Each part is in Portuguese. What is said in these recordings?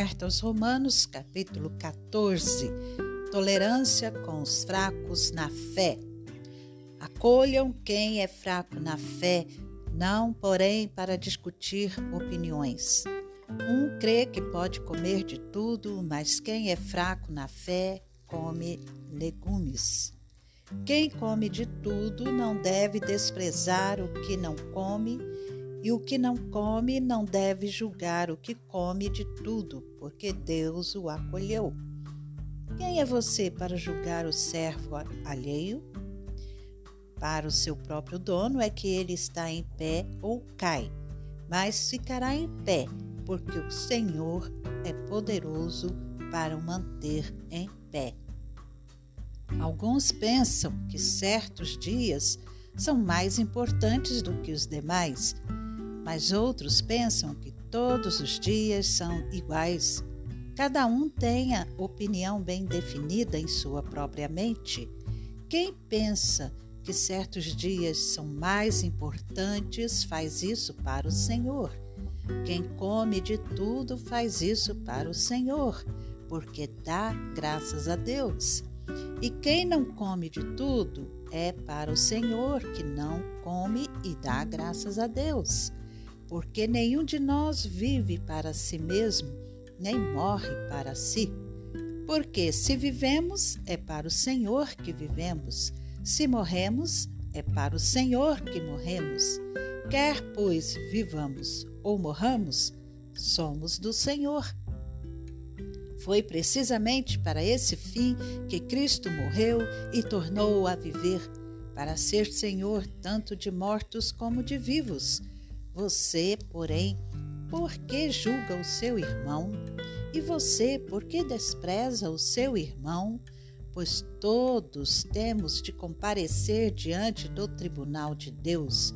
Carta aos Romanos, capítulo 14. Tolerância com os fracos na fé. Acolham quem é fraco na fé, não, porém, para discutir opiniões. Um crê que pode comer de tudo, mas quem é fraco na fé come legumes. Quem come de tudo não deve desprezar o que não come e o que não come não deve julgar o que come de tudo, porque Deus o acolheu. Quem é você para julgar o servo alheio? Para o seu próprio dono é que ele está em pé ou cai, mas ficará em pé, porque o Senhor é poderoso para o manter em pé. Alguns pensam que certos dias são mais importantes do que os demais mas outros pensam que todos os dias são iguais. Cada um tem a opinião bem definida em sua própria mente. Quem pensa que certos dias são mais importantes faz isso para o Senhor. Quem come de tudo faz isso para o Senhor, porque dá graças a Deus. E quem não come de tudo é para o Senhor, que não come e dá graças a Deus porque nenhum de nós vive para si mesmo, nem morre para si. Porque se vivemos, é para o Senhor que vivemos, se morremos, é para o Senhor que morremos. Quer, pois, vivamos ou morramos, somos do Senhor. Foi precisamente para esse fim que Cristo morreu e tornou a viver, para ser Senhor tanto de mortos como de vivos você, porém, por que julga o seu irmão? E você, por que despreza o seu irmão? Pois todos temos de comparecer diante do tribunal de Deus,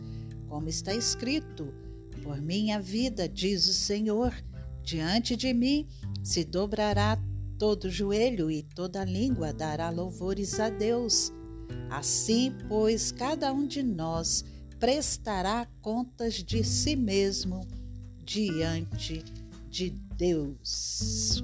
como está escrito: Por minha vida, diz o Senhor, diante de mim se dobrará todo joelho e toda língua dará louvores a Deus. Assim, pois, cada um de nós prestará contas de si mesmo diante de Deus.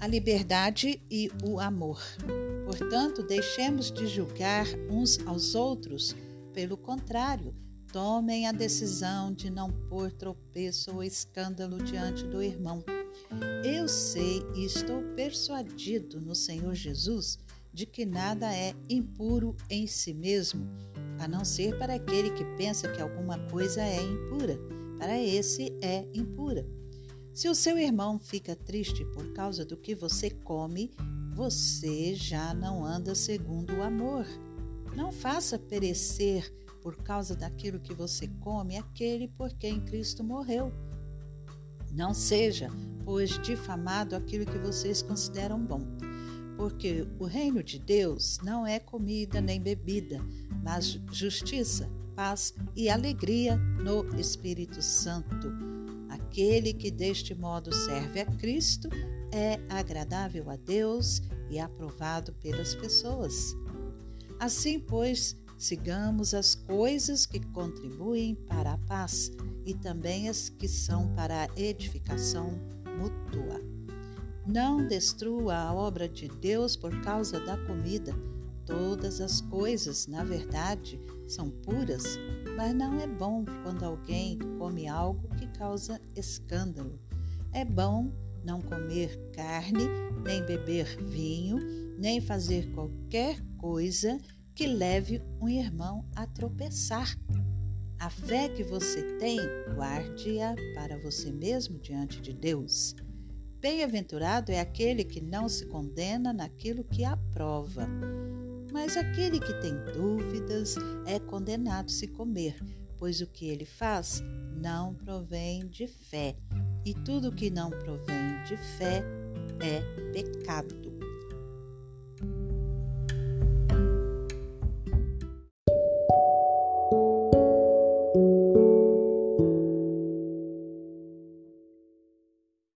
A liberdade e o amor. Portanto, deixemos de julgar uns aos outros. Pelo contrário, tomem a decisão de não pôr tropeço ou escândalo diante do irmão. Eu sei e estou persuadido no Senhor Jesus de que nada é impuro em si mesmo, a não ser para aquele que pensa que alguma coisa é impura. Para esse é impura. Se o seu irmão fica triste por causa do que você come, você já não anda segundo o amor. Não faça perecer por causa daquilo que você come aquele por quem Cristo morreu. Não seja, pois, difamado aquilo que vocês consideram bom, porque o reino de Deus não é comida nem bebida, mas justiça, paz e alegria no Espírito Santo. Aquele que deste modo serve a Cristo é agradável a Deus e aprovado pelas pessoas. Assim, pois, sigamos as coisas que contribuem para a paz e também as que são para a edificação mútua. Não destrua a obra de Deus por causa da comida. Todas as coisas, na verdade, são puras, mas não é bom quando alguém come algo que causa escândalo. É bom não comer carne, nem beber vinho, nem fazer qualquer coisa que leve um irmão a tropeçar. A fé que você tem, guarde-a para você mesmo diante de Deus. Bem-aventurado é aquele que não se condena naquilo que aprova. Mas aquele que tem dúvidas é condenado se comer, pois o que ele faz não provém de fé e tudo que não provém de fé é pecado.